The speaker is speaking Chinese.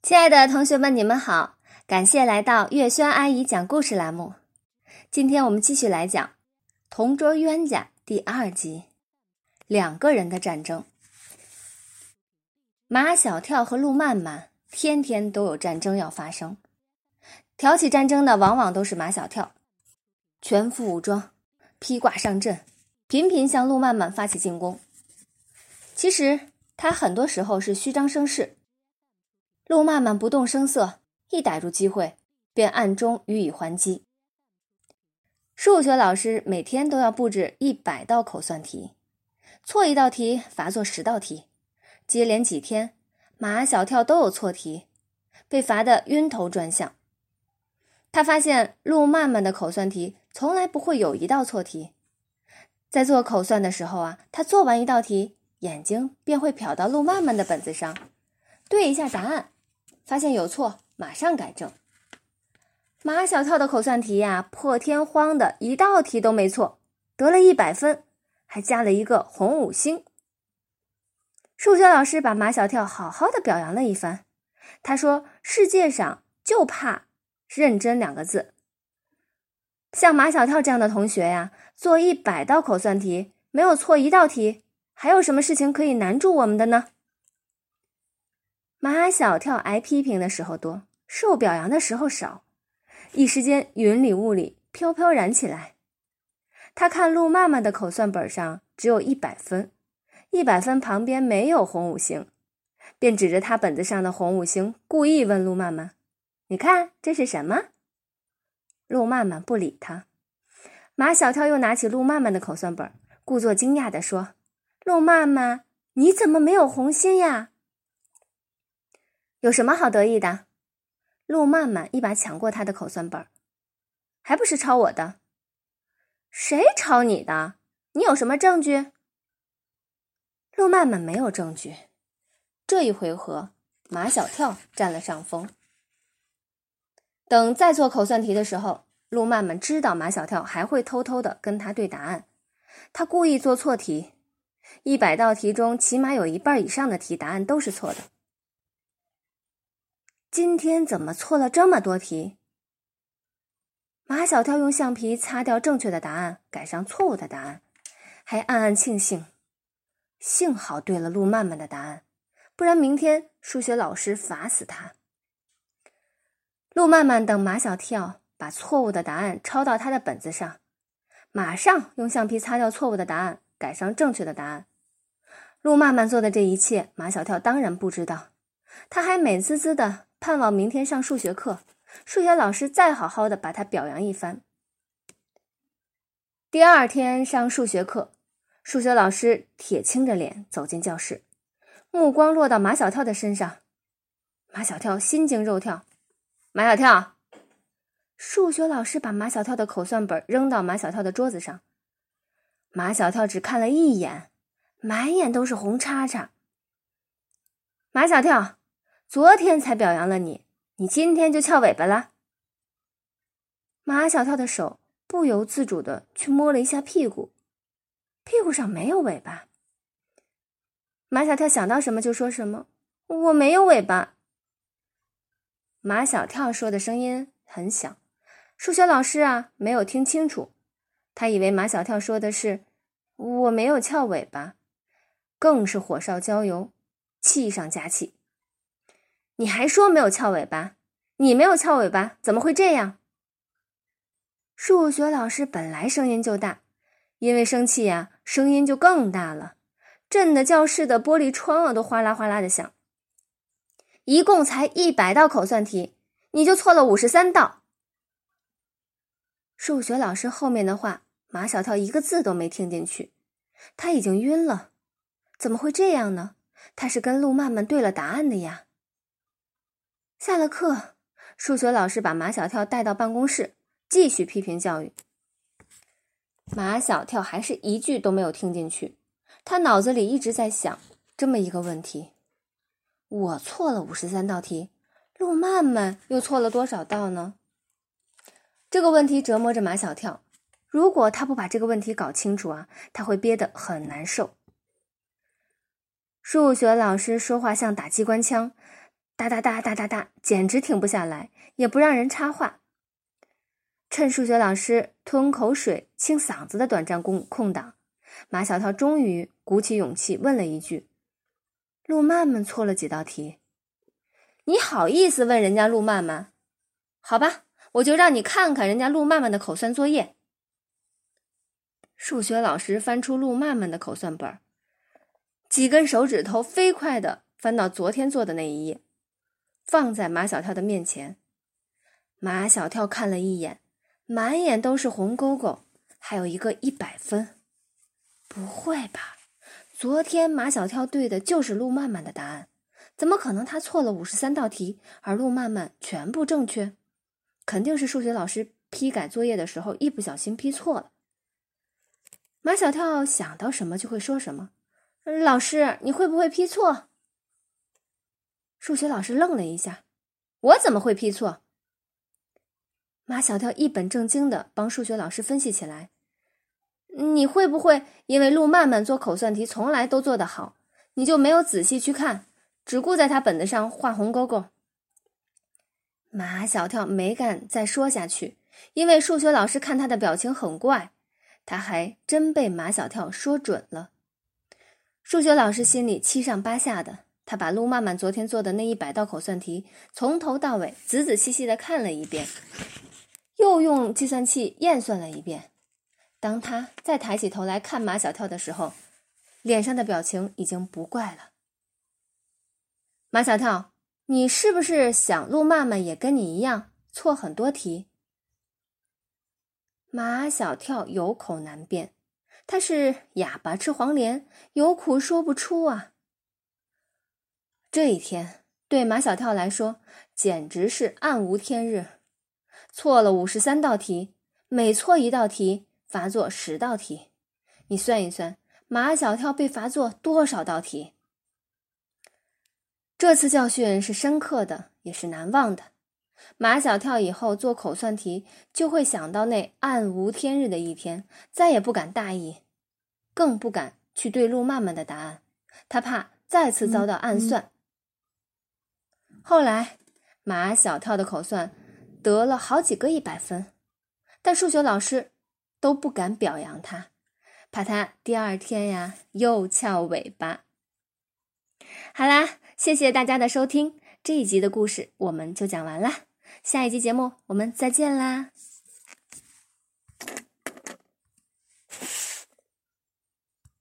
亲爱的同学们，你们好！感谢来到月轩阿姨讲故事栏目。今天我们继续来讲《同桌冤家》第二集：两个人的战争。马小跳和陆漫漫天天都有战争要发生，挑起战争的往往都是马小跳，全副武装，披挂上阵，频频向陆漫漫发起进攻。其实他很多时候是虚张声势。陆漫漫不动声色，一逮住机会便暗中予以还击。数学老师每天都要布置一百道口算题，错一道题罚做十道题。接连几天，马小跳都有错题，被罚得晕头转向。他发现陆漫漫的口算题从来不会有一道错题，在做口算的时候啊，他做完一道题，眼睛便会瞟到陆漫漫的本子上，对一下答案。发现有错，马上改正。马小跳的口算题呀，破天荒的一道题都没错，得了一百分，还加了一个红五星。数学老师把马小跳好好的表扬了一番，他说：“世界上就怕认真两个字。像马小跳这样的同学呀，做一百道口算题没有错一道题，还有什么事情可以难住我们的呢？”马小跳挨批评的时候多，受表扬的时候少，一时间云里雾里，飘飘然起来。他看陆漫漫的口算本上只有一百分，一百分旁边没有红五星，便指着他本子上的红五星，故意问陆漫漫：“你看这是什么？”陆漫漫不理他。马小跳又拿起陆漫漫的口算本，故作惊讶地说：“陆漫漫，你怎么没有红心呀？”有什么好得意的？陆漫漫一把抢过他的口算本，还不是抄我的？谁抄你的？你有什么证据？陆漫漫没有证据。这一回合，马小跳占了上风。等再做口算题的时候，陆漫漫知道马小跳还会偷偷的跟他对答案，他故意做错题。一百道题中，起码有一半以上的题答案都是错的。今天怎么错了这么多题？马小跳用橡皮擦掉正确的答案，改上错误的答案，还暗暗庆幸，幸好对了陆漫漫的答案，不然明天数学老师罚死他。陆漫漫等马小跳把错误的答案抄到他的本子上，马上用橡皮擦掉错误的答案，改上正确的答案。陆漫漫做的这一切，马小跳当然不知道，他还美滋滋的。盼望明天上数学课，数学老师再好好的把他表扬一番。第二天上数学课，数学老师铁青着脸走进教室，目光落到马小跳的身上。马小跳心惊肉跳。马小跳，数学老师把马小跳的口算本扔到马小跳的桌子上。马小跳只看了一眼，满眼都是红叉叉。马小跳。昨天才表扬了你，你今天就翘尾巴了。马小跳的手不由自主的去摸了一下屁股，屁股上没有尾巴。马小跳想到什么就说什么：“我没有尾巴。”马小跳说的声音很响，数学老师啊没有听清楚，他以为马小跳说的是“我没有翘尾巴”，更是火烧浇油，气上加气。你还说没有翘尾巴？你没有翘尾巴，怎么会这样？数学老师本来声音就大，因为生气呀，声音就更大了，震得教室的玻璃窗啊都哗啦哗啦的响。一共才一百道口算题，你就错了五十三道。数学老师后面的话，马小跳一个字都没听进去，他已经晕了。怎么会这样呢？他是跟陆漫漫对了答案的呀。下了课，数学老师把马小跳带到办公室，继续批评教育。马小跳还是一句都没有听进去，他脑子里一直在想这么一个问题：我错了五十三道题，陆漫漫又错了多少道呢？这个问题折磨着马小跳。如果他不把这个问题搞清楚啊，他会憋得很难受。数学老师说话像打机关枪。哒哒哒哒哒哒，简直停不下来，也不让人插话。趁数学老师吞口水、清嗓子的短暂空空档，马小跳终于鼓起勇气问了一句：“陆曼曼错了几道题？你好意思问人家陆曼曼？好吧，我就让你看看人家陆曼曼的口算作业。”数学老师翻出陆曼曼的口算本，几根手指头飞快地翻到昨天做的那一页。放在马小跳的面前，马小跳看了一眼，满眼都是红勾勾，还有一个一百分。不会吧？昨天马小跳对的就是陆曼曼的答案，怎么可能他错了五十三道题，而陆曼曼全部正确？肯定是数学老师批改作业的时候一不小心批错了。马小跳想到什么就会说什么：“老师，你会不会批错？”数学老师愣了一下，我怎么会批错？马小跳一本正经的帮数学老师分析起来。你会不会因为陆曼曼做口算题从来都做得好，你就没有仔细去看，只顾在他本子上画红勾勾？马小跳没敢再说下去，因为数学老师看他的表情很怪，他还真被马小跳说准了。数学老师心里七上八下的。他把陆曼曼昨天做的那一百道口算题从头到尾仔仔细细的看了一遍，又用计算器验算了一遍。当他再抬起头来看马小跳的时候，脸上的表情已经不怪了。马小跳，你是不是想陆曼曼也跟你一样错很多题？马小跳有口难辩，他是哑巴吃黄连，有苦说不出啊。这一天对马小跳来说简直是暗无天日，错了五十三道题，每错一道题罚做十道题。你算一算，马小跳被罚做多少道题？这次教训是深刻的，也是难忘的。马小跳以后做口算题就会想到那暗无天日的一天，再也不敢大意，更不敢去对路曼曼的答案，他怕再次遭到暗算。后来，马小跳的口算得了好几个一百分，但数学老师都不敢表扬他，怕他第二天呀又翘尾巴。好啦，谢谢大家的收听，这一集的故事我们就讲完啦，下一集节目我们再见啦。